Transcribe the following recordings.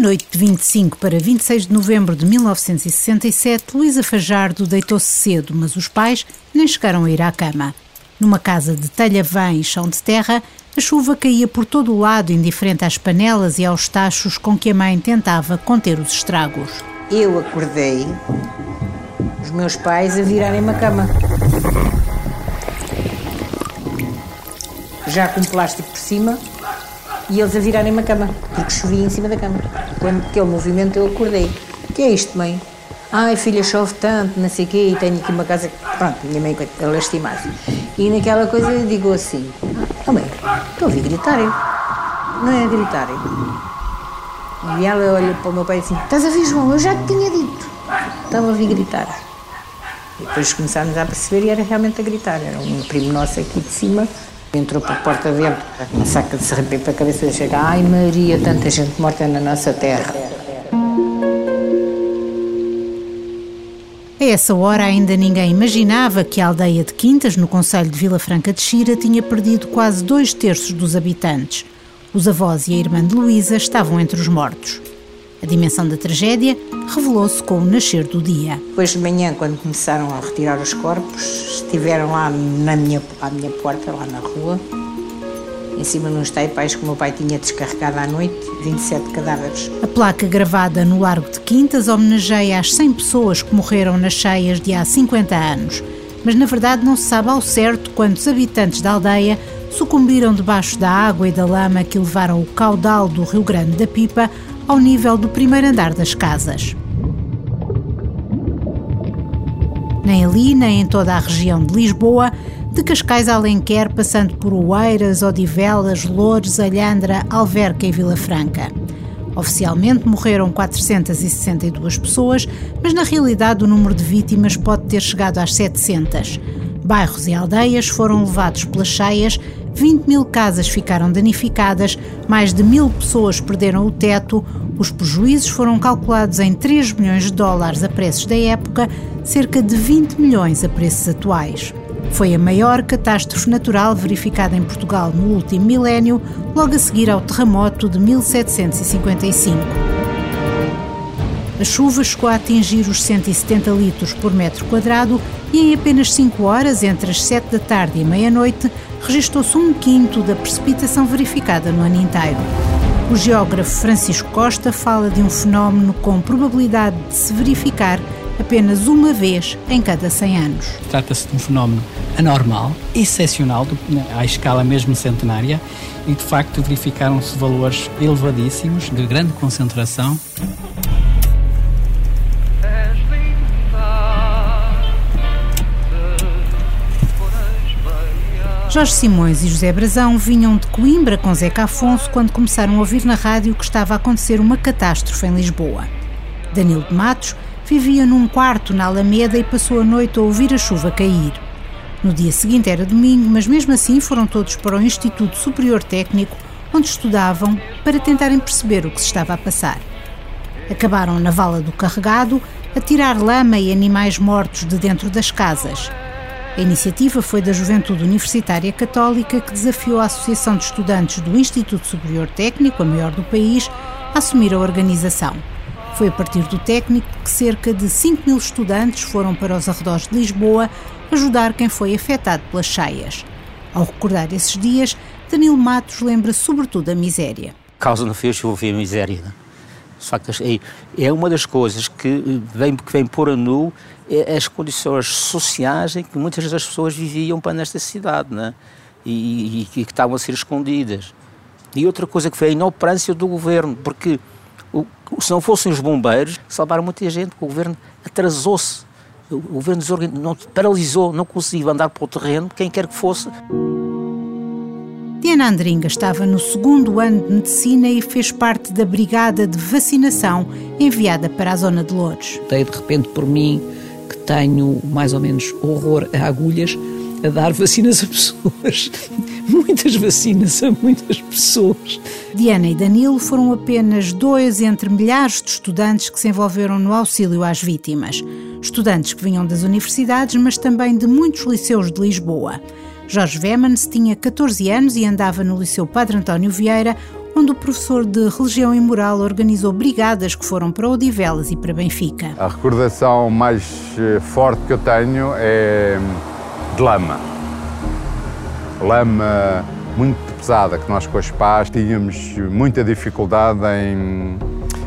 noite de 25 para 26 de novembro de 1967, Luísa Fajardo deitou-se cedo, mas os pais nem chegaram a ir à cama. Numa casa de telha vã e chão de terra, a chuva caía por todo o lado, indiferente às panelas e aos tachos com que a mãe tentava conter os estragos. Eu acordei os meus pais a virarem-me a cama. Já com plástico por cima e eles a virarem-me a cama, porque chovia em cima da cama. Quando aquele movimento eu acordei. O que é isto, mãe? Ai, filha, chove tanto, não sei o quê, e tenho aqui uma casa. Pronto, minha mãe a lastimar-se. E naquela coisa eu digo assim: Oh, mãe, estou a ouvir gritarem. Não é gritarem. E ela olha para o meu pai assim: Estás a ver, João? Eu já te tinha dito. Estava a ouvir gritar. E depois começámos a perceber e era realmente a gritar. Era um primo nosso aqui de cima. Entrou por porta dentro, uma saca de serpente para a cabeça e chega: Ai Maria, tanta gente morta na nossa terra. A essa hora ainda ninguém imaginava que a aldeia de Quintas, no Conselho de Vila Franca de Xira, tinha perdido quase dois terços dos habitantes. Os avós e a irmã de Luísa estavam entre os mortos. A dimensão da tragédia revelou-se com o nascer do dia. Depois de manhã, quando começaram a retirar os corpos, estiveram lá na minha, à minha porta, lá na rua, em cima nos taipais que o meu pai tinha descarregado à noite, 27 cadáveres. A placa gravada no Largo de Quintas homenageia as 100 pessoas que morreram nas cheias de há 50 anos. Mas na verdade não se sabe ao certo quantos habitantes da aldeia sucumbiram debaixo da água e da lama que levaram o caudal do Rio Grande da Pipa ao nível do primeiro andar das casas. Nem ali, nem em toda a região de Lisboa, de Cascais a Alenquer, passando por Oeiras, Odivelas, Loures, Alhandra, Alverca e Vila Franca. Oficialmente morreram 462 pessoas, mas na realidade o número de vítimas pode ter chegado às 700. Bairros e aldeias foram levados pelas cheias, 20 mil casas ficaram danificadas, mais de mil pessoas perderam o teto, os prejuízos foram calculados em 3 milhões de dólares a preços da época, cerca de 20 milhões a preços atuais. Foi a maior catástrofe natural verificada em Portugal no último milénio, logo a seguir ao terremoto de 1755. A chuva chegou a atingir os 170 litros por metro quadrado e em apenas 5 horas, entre as 7 da tarde e meia-noite, registrou-se um quinto da precipitação verificada no ano inteiro. O geógrafo Francisco Costa fala de um fenómeno com probabilidade de se verificar apenas uma vez em cada 100 anos. Trata-se de um fenómeno anormal, excepcional, à escala mesmo centenária, e de facto verificaram-se valores elevadíssimos, de grande concentração. Jorge Simões e José Brazão vinham de Coimbra com Zeca Afonso quando começaram a ouvir na rádio que estava a acontecer uma catástrofe em Lisboa. Danilo de Matos vivia num quarto na Alameda e passou a noite a ouvir a chuva cair. No dia seguinte era domingo, mas mesmo assim foram todos para o Instituto Superior Técnico, onde estudavam para tentarem perceber o que se estava a passar. Acabaram na vala do carregado a tirar lama e animais mortos de dentro das casas. A iniciativa foi da Juventude Universitária Católica que desafiou a Associação de Estudantes do Instituto Superior Técnico, a maior do país, a assumir a organização. Foi a partir do técnico que cerca de 5 mil estudantes foram para os arredores de Lisboa ajudar quem foi afetado pelas cheias. Ao recordar esses dias, Danilo Matos lembra sobretudo a miséria. Causa no fio, chuva a miséria. É uma das coisas que vem, que vem pôr a nu é as condições sociais em que muitas das pessoas viviam para nesta cidade, né? E, e, e, que estavam a ser escondidas. E outra coisa que foi a inoperância do governo, porque o, se não fossem os bombeiros, salvaram muita gente, o governo atrasou-se. O, o governo não, paralisou, não conseguia andar para o terreno, quem quer que fosse. Diana Andringa estava no segundo ano de medicina e fez parte da brigada de vacinação enviada para a zona de Lourdes. Dei de repente por mim que tenho mais ou menos horror a agulhas, a dar vacinas a pessoas. Muitas vacinas a muitas pessoas. Diana e Danilo foram apenas dois entre milhares de estudantes que se envolveram no auxílio às vítimas. Estudantes que vinham das universidades, mas também de muitos liceus de Lisboa. Jorge Vemans tinha 14 anos e andava no Liceu Padre António Vieira, onde o professor de religião e moral organizou brigadas que foram para Odivelas e para Benfica. A recordação mais eh, forte que eu tenho é de lama. Lama muito pesada, que nós com as pás tínhamos muita dificuldade em,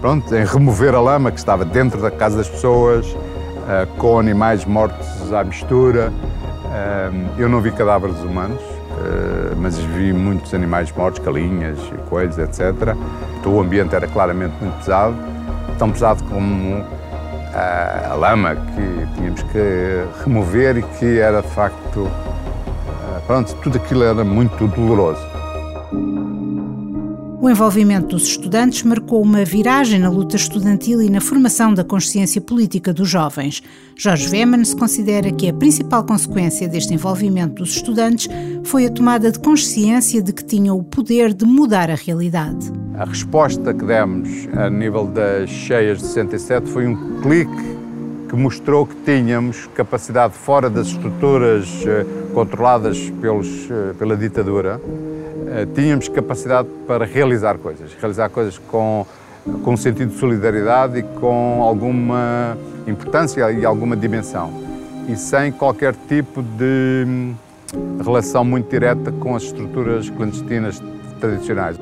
pronto, em remover a lama que estava dentro da casa das pessoas, uh, com animais mortos à mistura. Eu não vi cadáveres humanos, uh, mas vi muitos animais mortos, galinhas, coelhos, etc. Então, o ambiente era claramente muito pesado, tão pesado como a lama que tínhamos que remover e que era de facto pronto, tudo aquilo era muito doloroso. O envolvimento dos estudantes marcou uma viragem na luta estudantil e na formação da consciência política dos jovens. Jorge Wemans considera que a principal consequência deste envolvimento dos estudantes foi a tomada de consciência de que tinham o poder de mudar a realidade. A resposta que demos a nível das cheias de 67 foi um clique que mostrou que tínhamos capacidade fora das estruturas eh, controladas pelos, eh, pela ditadura tínhamos capacidade para realizar coisas, realizar coisas com, com um sentido de solidariedade e com alguma importância e alguma dimensão. E sem qualquer tipo de hum, relação muito direta com as estruturas clandestinas tradicionais.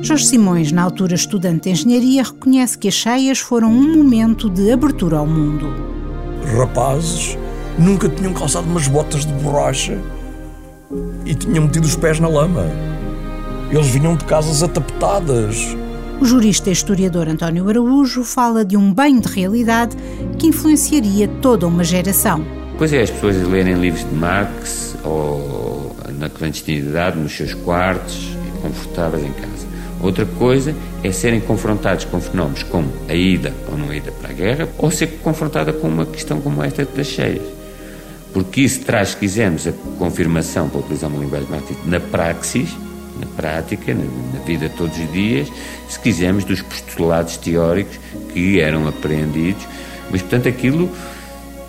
Jorge Simões, na altura estudante de engenharia, reconhece que as cheias foram um momento de abertura ao mundo. Rapazes nunca tinham calçado umas botas de borracha e tinham metido os pés na lama. Eles vinham de casas atapetadas. O jurista e historiador António Araújo fala de um bem de realidade que influenciaria toda uma geração. Pois é, as pessoas lerem livros de Marx ou na clandestinidade, nos seus quartos, confortáveis em casa. Outra coisa é serem confrontados com fenómenos como a ida ou não ida para a guerra, ou ser confrontada com uma questão como esta das cheias. Porque isso traz, se quisermos, a confirmação, para utilizar uma linguagem mais na praxis, na prática, na, vida de todos os dias, se quisermos, dos postulados teóricos que eram apreendidos, mas, portanto, aquilo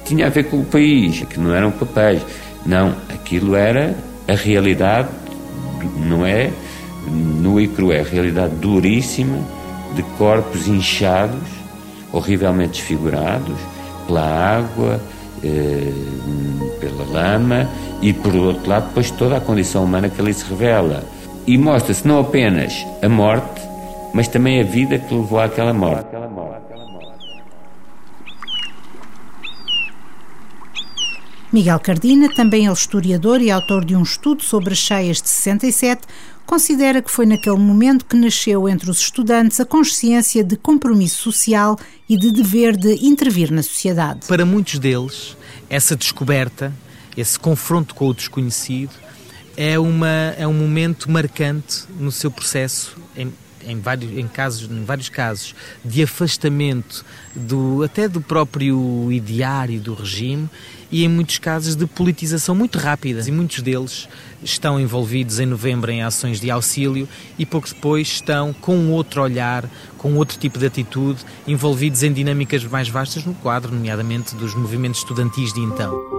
tinha a ver com o país, que não eram papéis. Não, aquilo era a realidade, não é? No e cru, é a realidade duríssima de corpos inchados, horrivelmente desfigurados pela água, eh, pela lama e, por outro lado, depois toda a condição humana que ali se revela e mostra-se não apenas a morte, mas também a vida que levou àquela morte. Miguel Cardina, também ele historiador e autor de um estudo sobre as cheias de 67, considera que foi naquele momento que nasceu entre os estudantes a consciência de compromisso social e de dever de intervir na sociedade. Para muitos deles, essa descoberta, esse confronto com o desconhecido, é, uma, é um momento marcante no seu processo, em, em, vários, em, casos, em vários casos, de afastamento do, até do próprio ideário do regime e em muitos casos de politização muito rápida. E muitos deles estão envolvidos em novembro em ações de auxílio e pouco depois estão com outro olhar, com outro tipo de atitude, envolvidos em dinâmicas mais vastas no quadro, nomeadamente dos movimentos estudantis de então.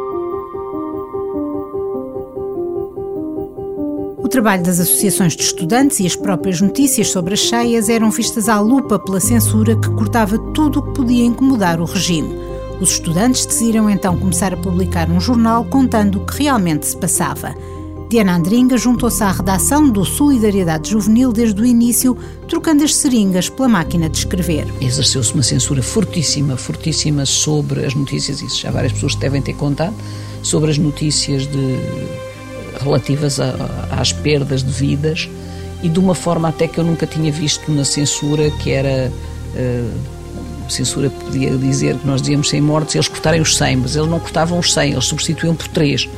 Trabalho das associações de estudantes e as próprias notícias sobre as cheias eram vistas à lupa pela censura que cortava tudo o que podia incomodar o regime. Os estudantes decidiram então começar a publicar um jornal contando o que realmente se passava. Diana Andringa juntou-se à redação do Solidariedade Juvenil desde o início, trocando as seringas pela máquina de escrever. Exerceu-se uma censura fortíssima, fortíssima sobre as notícias, isso já várias pessoas devem ter contado, sobre as notícias de relativas a, às perdas de vidas e de uma forma até que eu nunca tinha visto na censura, que era. Uh, censura podia dizer que nós dizíamos 100 mortos, eles cortarem os 100, mas eles não cortavam os 100, eles substituíam por 3.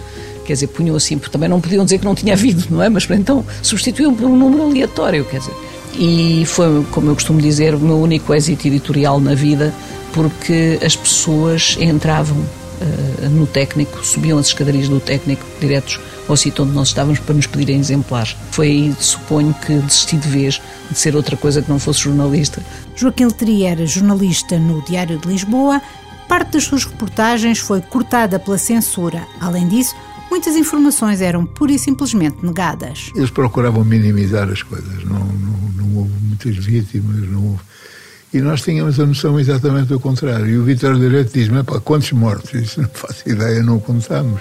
Quer dizer, punham assim, porque também não podiam dizer que não tinha havido, não é? Mas então substituíam por um número aleatório, quer dizer. E foi, como eu costumo dizer, o meu único êxito editorial na vida, porque as pessoas entravam uh, no técnico, subiam as escadarias do técnico diretos ao sítio onde nós estávamos para nos pedirem exemplares. Foi aí, suponho, que desisti de vez de ser outra coisa que não fosse jornalista. Joaquim Letria era jornalista no Diário de Lisboa. Parte das suas reportagens foi cortada pela censura. Além disso, muitas informações eram pura e simplesmente negadas. Eles procuravam minimizar as coisas, não, não, não muitas vítimas, não houve. E nós tínhamos a noção exatamente do contrário. E o Vitor Direito diz-me, quantos mortos? Isso não faço ideia, não contamos.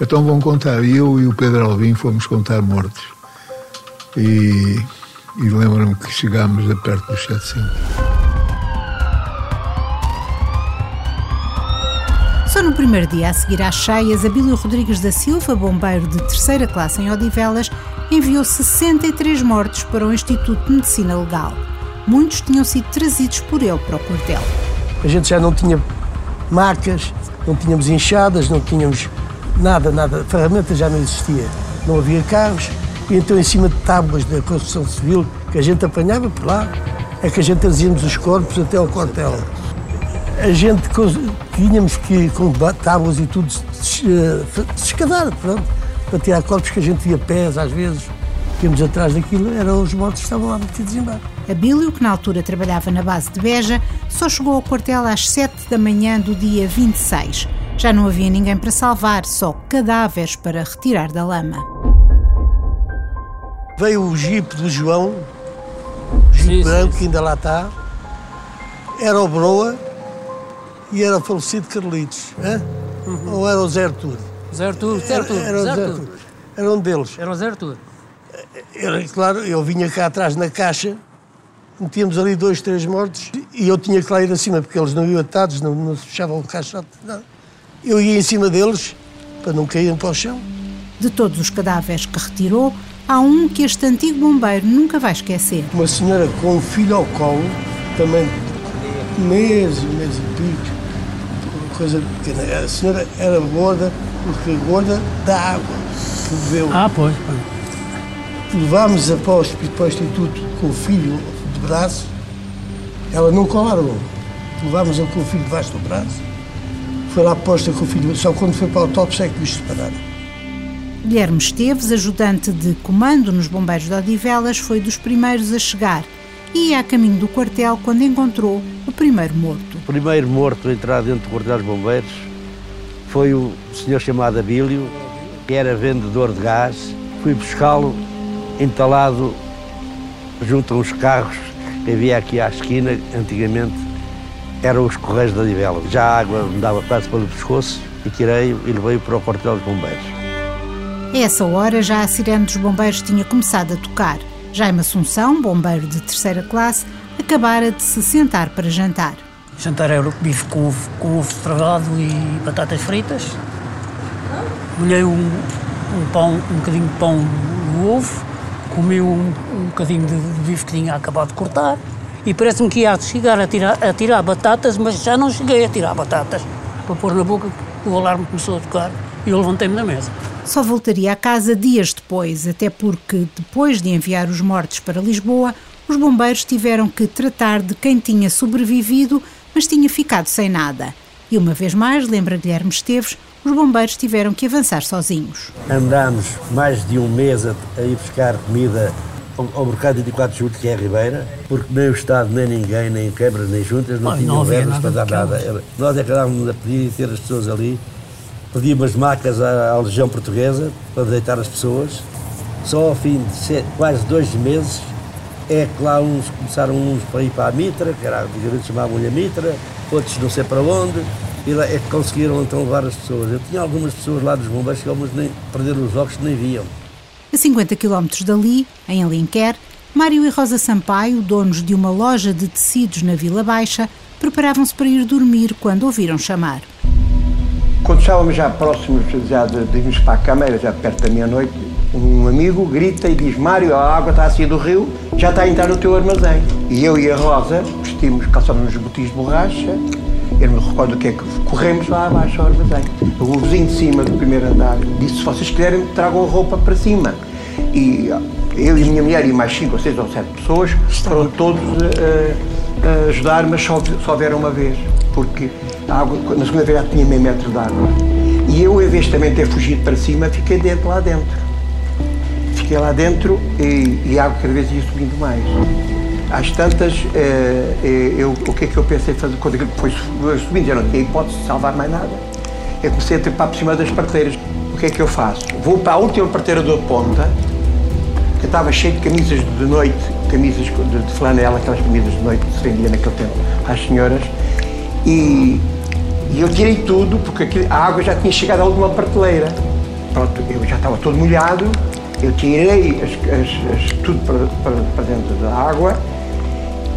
Então vão contar. E eu e o Pedro Alvim fomos contar mortos. E, e lembro-me que chegámos a perto dos 700. Só no primeiro dia a seguir às cheias, Abílio Rodrigues da Silva, bombeiro de terceira classe em Odivelas, enviou 63 mortos para o Instituto de Medicina Legal. Muitos tinham sido trazidos por ele para o quartel. A gente já não tinha macas, não tínhamos enxadas, não tínhamos nada, nada. Ferramentas já não existia. Não havia carros. E então, em cima de tábuas da construção civil, que a gente apanhava por lá, é que a gente trazíamos os corpos até ao quartel. A gente tínhamos que, com tábuas e tudo, escavar, pronto, para tirar corpos que a gente via pés, às vezes. Tínhamos atrás daquilo, eram os mortos que estavam lá metidos embaixo. Abílio, que na altura trabalhava na base de Beja, só chegou ao quartel às 7 da manhã do dia 26. Já não havia ninguém para salvar, só cadáveres para retirar da lama. Veio o jipe do João, o jipe branco que ainda lá está. Era o Broa e era o falecido Carlitos. Uhum. Ou era o Zé Artur? Zé Artur, Zé Artur. Era, era, Zé Artur. era um deles. Era o Zé Artur. Era, claro, eu vinha cá atrás na caixa, metíamos ali dois, três mortos e eu tinha que lá ir acima, porque eles não iam atados, não, não fechavam o caixote. Não. Eu ia em cima deles para não caírem para o chão. De todos os cadáveres que retirou, há um que este antigo bombeiro nunca vai esquecer. Uma senhora com um filho ao colo, também meses, meses e pico, coisa pequena. A senhora era gorda, porque gorda da água que bebeu. Ah, pois. Levámos a para o instituto com o filho de braço, ela não colaram. Levámos-a com o filho debaixo do braço, foi lá posta com o filho, só quando foi para o autópsia é que os separaram. Guilherme Esteves, ajudante de comando nos Bombeiros de Odivelas, foi dos primeiros a chegar e ia a caminho do quartel quando encontrou o primeiro morto. O primeiro morto a entrar dentro do quartel dos bombeiros foi o senhor chamado Abílio, que era vendedor de gás. Fui buscá-lo entalado junto a uns carros que havia aqui à esquina, antigamente eram os Correios da Divela. Já a água me dava quase pelo pescoço e tirei-o e levei-o para o quartel de bombeiros. A essa hora já a sirene dos bombeiros tinha começado a tocar. Jaime Assunção, bombeiro de terceira classe, acabara de se sentar para jantar. Jantar era bife com ovo, com ovo estragado e batatas fritas. Molhei um, um pão, um bocadinho de pão no ovo, comi um, um bocadinho de, de bife que tinha acabado de cortar e parece-me que ia chegar a tirar, a tirar batatas, mas já não cheguei a tirar batatas. Para pôr na boca, o alarme começou a tocar e eu levantei-me da mesa. Só voltaria a casa dias depois, até porque, depois de enviar os mortos para Lisboa, os bombeiros tiveram que tratar de quem tinha sobrevivido, mas tinha ficado sem nada. E uma vez mais, lembra Guilherme Esteves, os bombeiros tiveram que avançar sozinhos. Andámos mais de um mês a, a ir buscar comida ao mercado 24 de julho, que é a Ribeira, porque nem o Estado, nem ninguém, nem câmaras, nem juntas, não Ai, tinham verbas para dar nada. Nós é que andávamos a pedir e ter as pessoas ali. Pedíamos macas à, à Legião Portuguesa para deitar as pessoas. Só ao fim de ser, quase dois meses é que lá uns começaram uns para ir para a Mitra, que era antigamente chamavam-lhe a Mitra, outros não sei para onde, e lá é que conseguiram então levar as pessoas. Eu tinha algumas pessoas lá dos bombeiros que algumas nem perderam os óculos nem viam. A 50 km dali, em Alenquer, Mário e Rosa Sampaio, donos de uma loja de tecidos na Vila Baixa, preparavam-se para ir dormir quando ouviram chamar. Quando estávamos já próximos já de, de irmos para a câmara, já perto da meia-noite, um amigo grita e diz Mário, a água está a sair do rio, já está a entrar no teu armazém. E eu e a Rosa vestimos, calçamos uns botis de borracha, eu não me recordo o que é que corremos lá abaixo ao armazém. O vizinho de cima do primeiro andar disse: se vocês quiserem, tragam a roupa para cima. E eu e a minha mulher e mais cinco ou seis ou sete pessoas foram todos a, a ajudar, mas só, só vieram uma vez, porque a água, na segunda vez já tinha meio metro de água. E eu, em vez de também ter fugido para cima, fiquei dentro, lá dentro. Fiquei lá dentro e, e a água cada vez ia subindo mais. Às tantas, eh, eh, eu, o que é que eu pensei fazer quando foi subindo? Já não tinha hipótese de salvar mais nada. Eu comecei a trepar por cima das parteiras. O que é que eu faço? Vou para a última parteira da ponta, que estava cheia de camisas de noite camisas de, de flanela, aquelas camisas de noite que se vendia naquele tempo às senhoras. E, e eu tirei tudo, porque a água já tinha chegado à última prateleira. Pronto, eu já estava todo molhado, eu tirei as, as, as, tudo para, para, para, dentro da água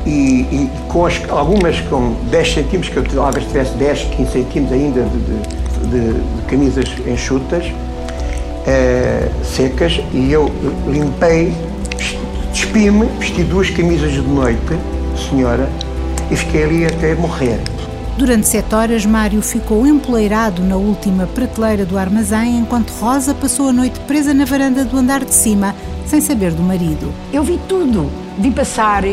e, e com as, algumas com 10 centímetros, que eu talvez tivesse 10, 15 centímetros ainda de, de, de, de camisas enxutas, eh, secas, e eu limpei, despi-me, vesti duas camisas de noite, senhora, e fiquei ali até morrer. Durante sete horas, Mário ficou empoleirado na última prateleira do armazém, enquanto Rosa passou a noite presa na varanda do andar de cima, sem saber do marido. Eu vi tudo. Vi passar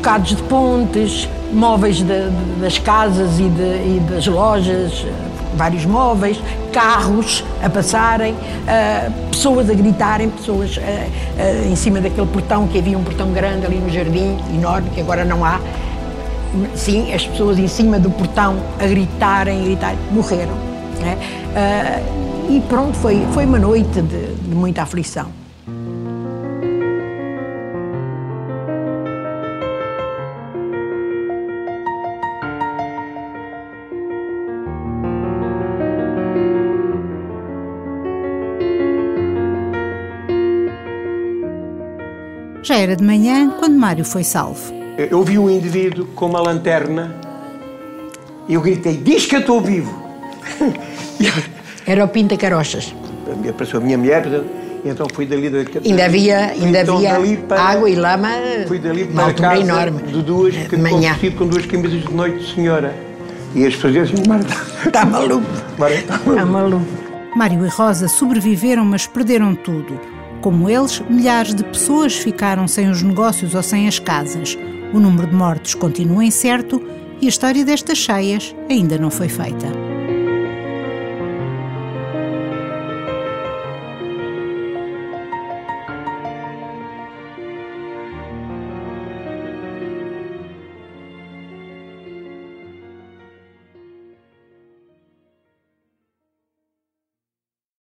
bocados de pontes, móveis de, de, das casas e, de, e, das lojas, vários móveis, carros a passarem, uh, pessoas a gritarem, pessoas uh, uh, em cima daquele portão, que havia um portão grande ali no jardim, enorme, que agora não há sim, as pessoas em cima do portão a gritarem, a gritarem, morreram. Né? E pronto, foi, foi uma noite de, de muita aflição. Já era de manhã quando Mário foi salvo. Eu vi um indivíduo com uma lanterna e eu gritei: Diz que eu estou vivo! Era o Pinta Carochas. Apareceu a minha mulher, e então fui dali. Da, ainda havia, ainda então, havia para, água e lama. Fui dali para a casa enorme. de duas, que manhã. com duas camisas de noite, senhora. E as pessoas diziam: Mário, está maluco. Mário, está maluco. Está maluco. Mário e Rosa sobreviveram, mas perderam tudo. Como eles, milhares de pessoas ficaram sem os negócios ou sem as casas. O número de mortos continua incerto e a história destas cheias ainda não foi feita.